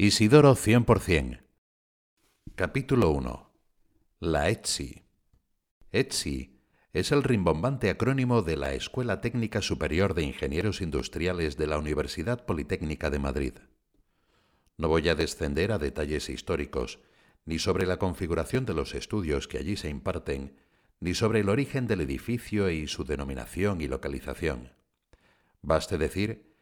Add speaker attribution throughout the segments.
Speaker 1: Isidoro 100%. Capítulo 1. La ETSI. ETSI es el rimbombante acrónimo de la Escuela Técnica Superior de Ingenieros Industriales de la Universidad Politécnica de Madrid. No voy a descender a detalles históricos, ni sobre la configuración de los estudios que allí se imparten, ni sobre el origen del edificio y su denominación y localización. Baste decir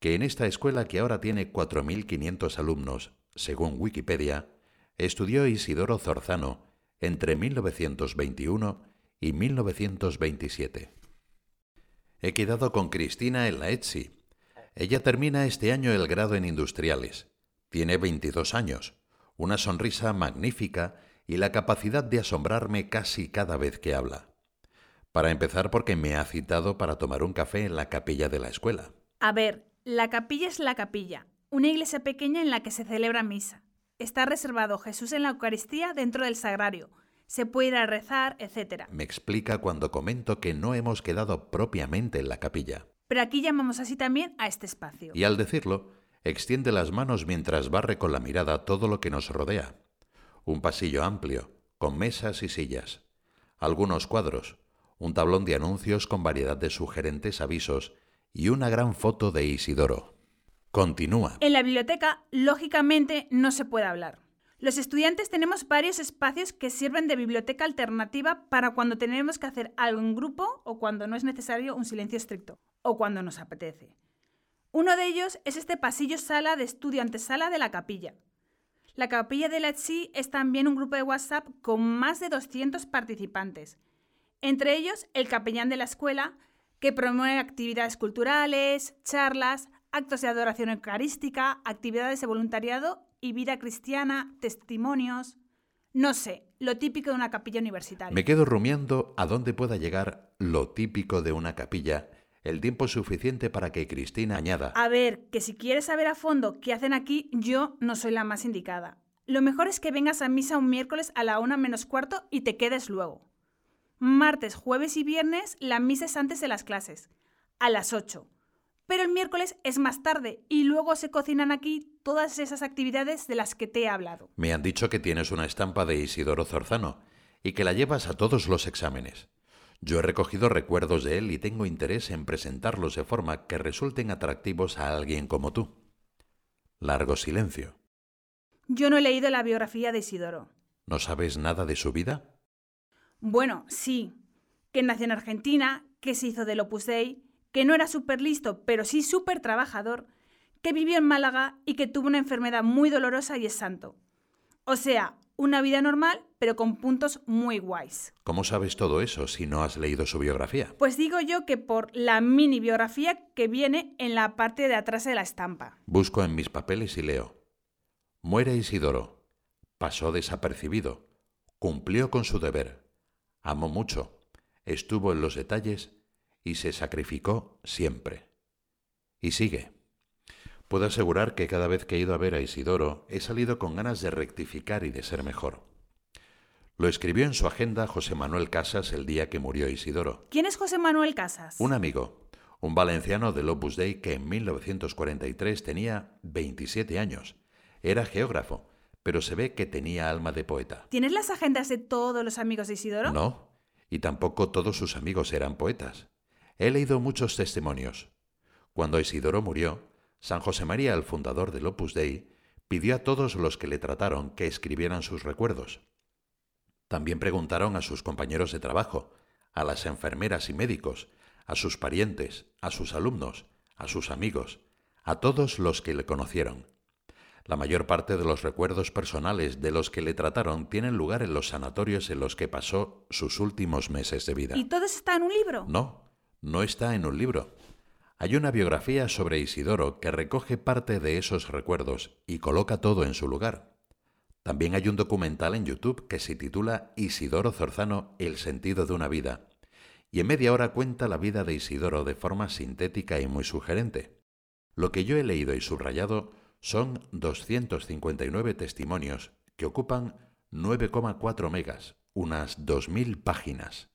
Speaker 1: que en esta escuela que ahora tiene 4.500 alumnos, según Wikipedia, estudió Isidoro Zorzano entre 1921 y 1927. He quedado con Cristina en la ETSI. Ella termina este año el grado en Industriales. Tiene 22 años, una sonrisa magnífica y la capacidad de asombrarme casi cada vez que habla. Para empezar porque me ha citado para tomar un café en la capilla de la escuela.
Speaker 2: A ver, la capilla es la capilla, una iglesia pequeña en la que se celebra misa. Está reservado Jesús en la Eucaristía dentro del sagrario. Se puede ir a rezar, etc.
Speaker 1: Me explica cuando comento que no hemos quedado propiamente en la capilla.
Speaker 2: Pero aquí llamamos así también a este espacio.
Speaker 1: Y al decirlo, extiende las manos mientras barre con la mirada todo lo que nos rodea. Un pasillo amplio, con mesas y sillas, algunos cuadros, un tablón de anuncios con variedad de sugerentes avisos y una gran foto de Isidoro. Continúa.
Speaker 2: En la biblioteca, lógicamente, no se puede hablar. Los estudiantes tenemos varios espacios que sirven de biblioteca alternativa para cuando tenemos que hacer algo en grupo o cuando no es necesario un silencio estricto o cuando nos apetece. Uno de ellos es este pasillo sala de estudio antesala de la capilla. La capilla de la ETSI es también un grupo de WhatsApp con más de 200 participantes, entre ellos el capellán de la escuela, que promueve actividades culturales, charlas, actos de adoración eucarística, actividades de voluntariado y vida cristiana, testimonios. No sé, lo típico de una capilla universitaria.
Speaker 1: Me quedo rumiando a dónde pueda llegar lo típico de una capilla el tiempo suficiente para que Cristina añada.
Speaker 2: A ver, que si quieres saber a fondo qué hacen aquí, yo no soy la más indicada. Lo mejor es que vengas a misa un miércoles a la una menos cuarto y te quedes luego. Martes, jueves y viernes la misa es antes de las clases, a las 8. Pero el miércoles es más tarde y luego se cocinan aquí todas esas actividades de las que te he hablado.
Speaker 1: Me han dicho que tienes una estampa de Isidoro Zorzano y que la llevas a todos los exámenes. Yo he recogido recuerdos de él y tengo interés en presentarlos de forma que resulten atractivos a alguien como tú. Largo silencio.
Speaker 2: Yo no he leído la biografía de Isidoro.
Speaker 1: ¿No sabes nada de su vida?
Speaker 2: Bueno, sí, que nació en Argentina, que se hizo del Opus Dei, que no era súper listo, pero sí súper trabajador, que vivió en Málaga y que tuvo una enfermedad muy dolorosa y es santo. O sea, una vida normal, pero con puntos muy guays.
Speaker 1: ¿Cómo sabes todo eso si no has leído su biografía?
Speaker 2: Pues digo yo que por la mini biografía que viene en la parte de atrás de la estampa.
Speaker 1: Busco en mis papeles y leo. Muere Isidoro. Pasó desapercibido. Cumplió con su deber amó mucho, estuvo en los detalles y se sacrificó siempre. Y sigue. Puedo asegurar que cada vez que he ido a ver a Isidoro he salido con ganas de rectificar y de ser mejor. Lo escribió en su agenda José Manuel Casas el día que murió Isidoro.
Speaker 2: ¿Quién es José Manuel Casas?
Speaker 1: Un amigo, un valenciano del Opus Dei que en 1943 tenía 27 años. Era geógrafo pero se ve que tenía alma de poeta.
Speaker 2: ¿Tienes las agendas de todos los amigos de Isidoro?
Speaker 1: No, y tampoco todos sus amigos eran poetas. He leído muchos testimonios. Cuando Isidoro murió, San José María, el fundador del Opus Dei, pidió a todos los que le trataron que escribieran sus recuerdos. También preguntaron a sus compañeros de trabajo, a las enfermeras y médicos, a sus parientes, a sus alumnos, a sus amigos, a todos los que le conocieron. La mayor parte de los recuerdos personales de los que le trataron tienen lugar en los sanatorios en los que pasó sus últimos meses de vida.
Speaker 2: ¿Y todo está en un libro?
Speaker 1: No, no está en un libro. Hay una biografía sobre Isidoro que recoge parte de esos recuerdos y coloca todo en su lugar. También hay un documental en YouTube que se titula Isidoro Zorzano, El sentido de una vida, y en media hora cuenta la vida de Isidoro de forma sintética y muy sugerente. Lo que yo he leído y subrayado son 259 testimonios que ocupan 9,4 megas, unas 2.000 páginas.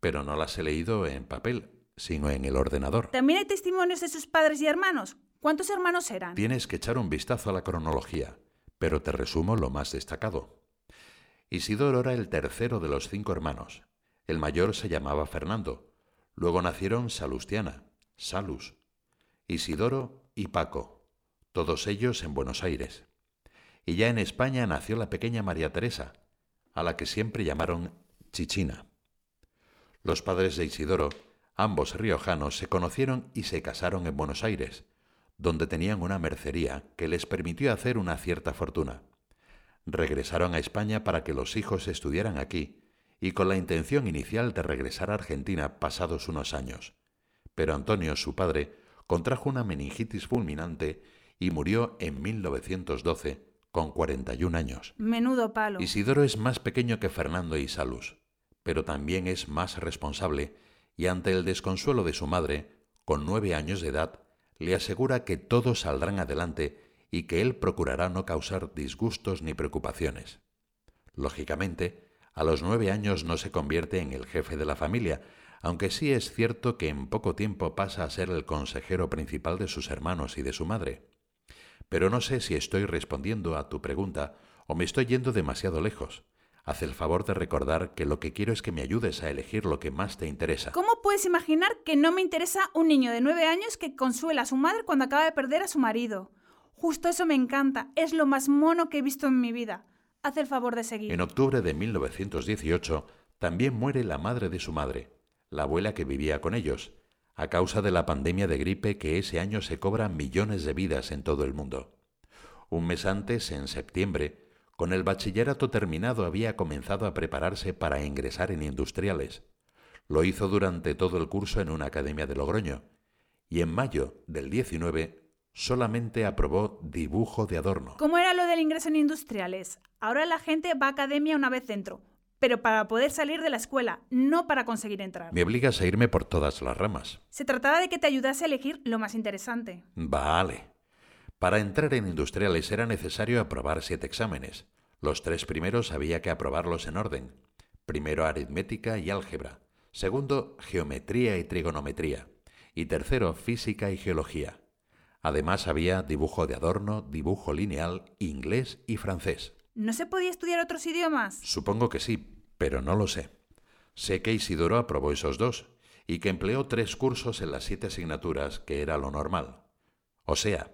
Speaker 1: Pero no las he leído en papel, sino en el ordenador.
Speaker 2: ¿También hay testimonios de sus padres y hermanos? ¿Cuántos hermanos eran?
Speaker 1: Tienes que echar un vistazo a la cronología, pero te resumo lo más destacado. Isidoro era el tercero de los cinco hermanos. El mayor se llamaba Fernando. Luego nacieron Salustiana, Salus, Isidoro y Paco, todos ellos en Buenos Aires. Y ya en España nació la pequeña María Teresa, a la que siempre llamaron Chichina. Los padres de Isidoro, ambos riojanos, se conocieron y se casaron en Buenos Aires, donde tenían una mercería que les permitió hacer una cierta fortuna. Regresaron a España para que los hijos estudiaran aquí y con la intención inicial de regresar a Argentina pasados unos años. Pero Antonio, su padre, contrajo una meningitis fulminante y murió en 1912 con 41 años.
Speaker 2: Menudo palo.
Speaker 1: Isidoro es más pequeño que Fernando y Salus, pero también es más responsable y ante el desconsuelo de su madre, con nueve años de edad, le asegura que todos saldrán adelante y que él procurará no causar disgustos ni preocupaciones. Lógicamente, a los nueve años no se convierte en el jefe de la familia, aunque sí es cierto que en poco tiempo pasa a ser el consejero principal de sus hermanos y de su madre. Pero no sé si estoy respondiendo a tu pregunta o me estoy yendo demasiado lejos. Haz el favor de recordar que lo que quiero es que me ayudes a elegir lo que más te interesa.
Speaker 2: ¿Cómo puedes imaginar que no me interesa un niño de nueve años que consuela a su madre cuando acaba de perder a su marido? Justo eso me encanta, es lo más mono que he visto en mi vida. Haz el favor de seguir.
Speaker 1: En octubre de 1918 también muere la madre de su madre, la abuela que vivía con ellos, a causa de la pandemia de gripe que ese año se cobra millones de vidas en todo el mundo. Un mes antes, en septiembre, con el bachillerato terminado había comenzado a prepararse para ingresar en industriales. Lo hizo durante todo el curso en una academia de Logroño, y en mayo del 19 solamente aprobó dibujo de adorno.
Speaker 2: ¿Cómo era lo del ingreso en industriales? Ahora la gente va a academia una vez dentro, pero para poder salir de la escuela, no para conseguir entrar.
Speaker 1: Me obligas a irme por todas las ramas.
Speaker 2: Se trataba de que te ayudase a elegir lo más interesante.
Speaker 1: Vale. Para entrar en industriales era necesario aprobar siete exámenes. Los tres primeros había que aprobarlos en orden. Primero aritmética y álgebra. Segundo, geometría y trigonometría. Y tercero, física y geología. Además había dibujo de adorno, dibujo lineal, inglés y francés.
Speaker 2: ¿No se podía estudiar otros idiomas?
Speaker 1: Supongo que sí, pero no lo sé. Sé que Isidoro aprobó esos dos y que empleó tres cursos en las siete asignaturas, que era lo normal. O sea,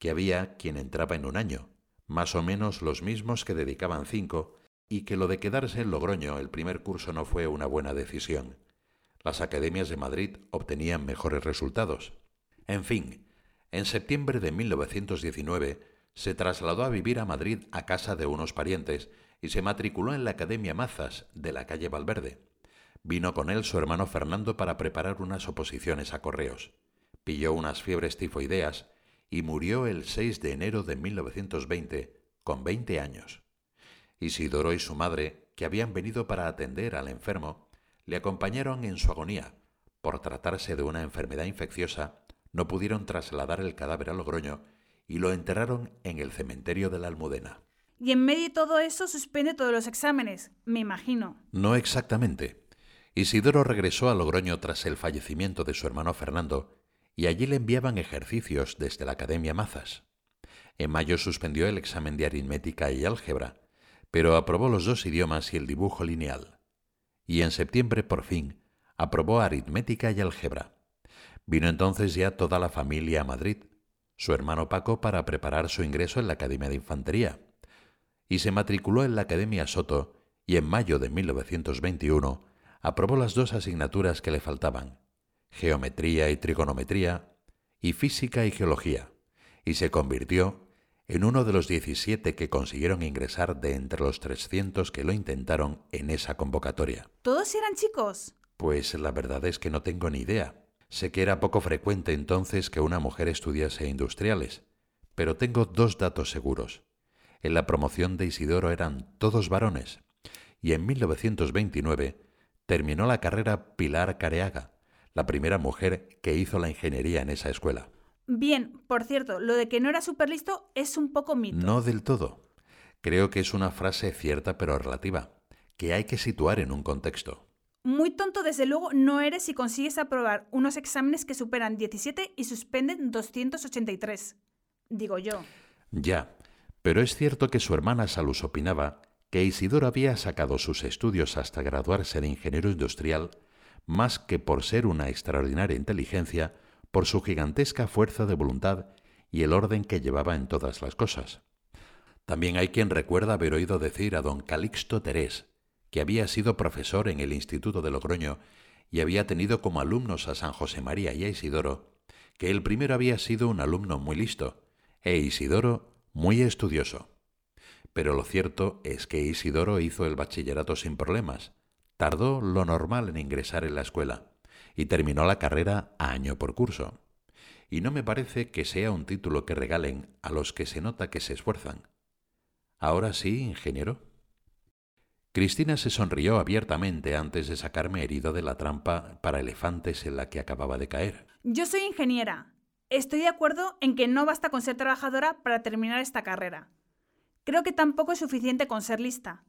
Speaker 1: que había quien entraba en un año, más o menos los mismos que dedicaban cinco, y que lo de quedarse en Logroño el primer curso no fue una buena decisión. Las academias de Madrid obtenían mejores resultados. En fin, en septiembre de 1919 se trasladó a vivir a Madrid a casa de unos parientes y se matriculó en la Academia Mazas de la calle Valverde. Vino con él su hermano Fernando para preparar unas oposiciones a correos. Pilló unas fiebres tifoideas y murió el 6 de enero de 1920, con 20 años. Isidoro y su madre, que habían venido para atender al enfermo, le acompañaron en su agonía. Por tratarse de una enfermedad infecciosa, no pudieron trasladar el cadáver a Logroño y lo enterraron en el cementerio de la Almudena.
Speaker 2: Y en medio de todo eso suspende todos los exámenes, me imagino.
Speaker 1: No exactamente. Isidoro regresó a Logroño tras el fallecimiento de su hermano Fernando y allí le enviaban ejercicios desde la Academia Mazas. En mayo suspendió el examen de aritmética y álgebra, pero aprobó los dos idiomas y el dibujo lineal. Y en septiembre, por fin, aprobó aritmética y álgebra. Vino entonces ya toda la familia a Madrid, su hermano Paco para preparar su ingreso en la Academia de Infantería, y se matriculó en la Academia Soto y en mayo de 1921 aprobó las dos asignaturas que le faltaban, geometría y trigonometría, y física y geología, y se convirtió en uno de los 17 que consiguieron ingresar de entre los 300 que lo intentaron en esa convocatoria.
Speaker 2: ¿Todos eran chicos?
Speaker 1: Pues la verdad es que no tengo ni idea. Sé que era poco frecuente entonces que una mujer estudiase industriales, pero tengo dos datos seguros. En la promoción de Isidoro eran todos varones, y en 1929 terminó la carrera Pilar Careaga, la primera mujer que hizo la ingeniería en esa escuela.
Speaker 2: Bien, por cierto, lo de que no era súper listo es un poco mito.
Speaker 1: No del todo. Creo que es una frase cierta pero relativa, que hay que situar en un contexto.
Speaker 2: Muy tonto desde luego no eres si consigues aprobar unos exámenes que superan 17 y suspenden 283. Digo yo.
Speaker 1: Ya, pero es cierto que su hermana Salus opinaba que Isidoro había sacado sus estudios hasta graduarse de ingeniero industrial más que por ser una extraordinaria inteligencia, por su gigantesca fuerza de voluntad y el orden que llevaba en todas las cosas. También hay quien recuerda haber oído decir a don Calixto Terés, que había sido profesor en el Instituto de Logroño y había tenido como alumnos a San José María y a Isidoro, que el primero había sido un alumno muy listo, e Isidoro muy estudioso. Pero lo cierto es que Isidoro hizo el bachillerato sin problemas, tardó lo normal en ingresar en la escuela, y terminó la carrera año por curso. Y no me parece que sea un título que regalen a los que se nota que se esfuerzan. Ahora sí, ingeniero. Cristina se sonrió abiertamente antes de sacarme herido de la trampa para elefantes en la que acababa de caer.
Speaker 2: Yo soy ingeniera. Estoy de acuerdo en que no basta con ser trabajadora para terminar esta carrera. Creo que tampoco es suficiente con ser lista.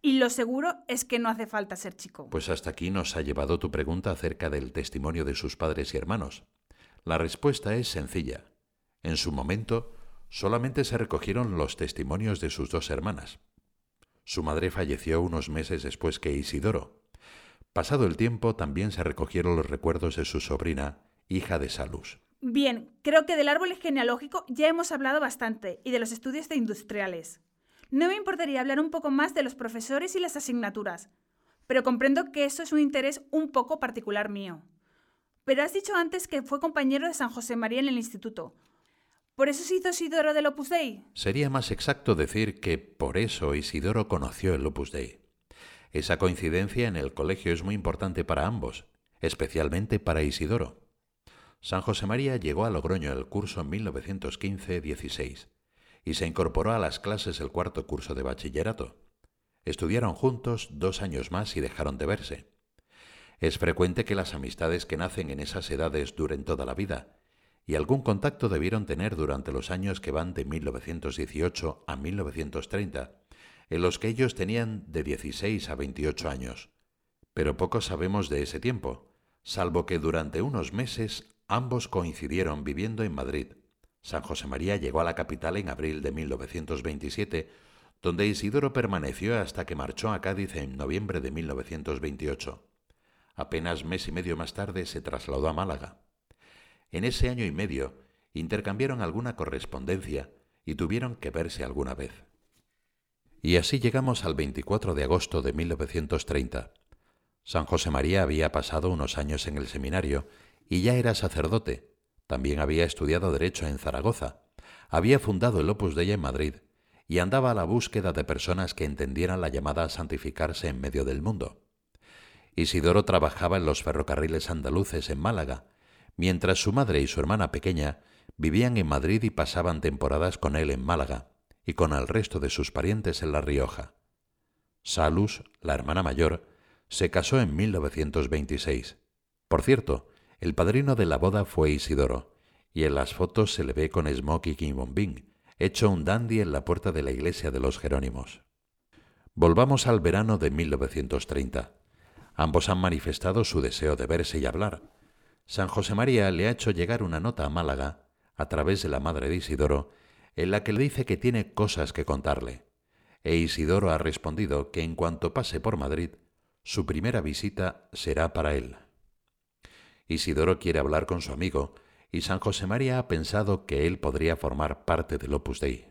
Speaker 2: Y lo seguro es que no hace falta ser chico.
Speaker 1: Pues hasta aquí nos ha llevado tu pregunta acerca del testimonio de sus padres y hermanos. La respuesta es sencilla. En su momento, solamente se recogieron los testimonios de sus dos hermanas. Su madre falleció unos meses después que Isidoro. Pasado el tiempo, también se recogieron los recuerdos de su sobrina, hija de Salus.
Speaker 2: Bien, creo que del árbol genealógico ya hemos hablado bastante y de los estudios de industriales. No me importaría hablar un poco más de los profesores y las asignaturas, pero comprendo que eso es un interés un poco particular mío. Pero has dicho antes que fue compañero de San José María en el instituto. ¿Por eso se hizo Isidoro del Opus Dei?
Speaker 1: Sería más exacto decir que por eso Isidoro conoció el Opus Dei. Esa coincidencia en el colegio es muy importante para ambos, especialmente para Isidoro. San José María llegó a Logroño el curso 1915-16 y se incorporó a las clases el cuarto curso de bachillerato. Estudiaron juntos dos años más y dejaron de verse. Es frecuente que las amistades que nacen en esas edades duren toda la vida, y algún contacto debieron tener durante los años que van de 1918 a 1930, en los que ellos tenían de 16 a 28 años. Pero poco sabemos de ese tiempo, salvo que durante unos meses ambos coincidieron viviendo en Madrid. San José María llegó a la capital en abril de 1927, donde Isidoro permaneció hasta que marchó a Cádiz en noviembre de 1928. Apenas mes y medio más tarde se trasladó a Málaga. En ese año y medio intercambiaron alguna correspondencia y tuvieron que verse alguna vez. Y así llegamos al 24 de agosto de 1930. San José María había pasado unos años en el seminario y ya era sacerdote. También había estudiado Derecho en Zaragoza. Había fundado el Opus Dei en Madrid y andaba a la búsqueda de personas que entendieran la llamada a santificarse en medio del mundo. Isidoro trabajaba en los ferrocarriles andaluces en Málaga mientras su madre y su hermana pequeña vivían en Madrid y pasaban temporadas con él en Málaga y con el resto de sus parientes en La Rioja. Salus, la hermana mayor, se casó en 1926. Por cierto, el padrino de la boda fue Isidoro, y en las fotos se le ve con smoking y bombín, hecho un dandy en la puerta de la iglesia de los Jerónimos. Volvamos al verano de 1930. Ambos han manifestado su deseo de verse y hablar, San José María le ha hecho llegar una nota a Málaga, a través de la madre de Isidoro, en la que le dice que tiene cosas que contarle. E Isidoro ha respondido que en cuanto pase por Madrid, su primera visita será para él. Isidoro quiere hablar con su amigo, y San José María ha pensado que él podría formar parte del Opus Dei.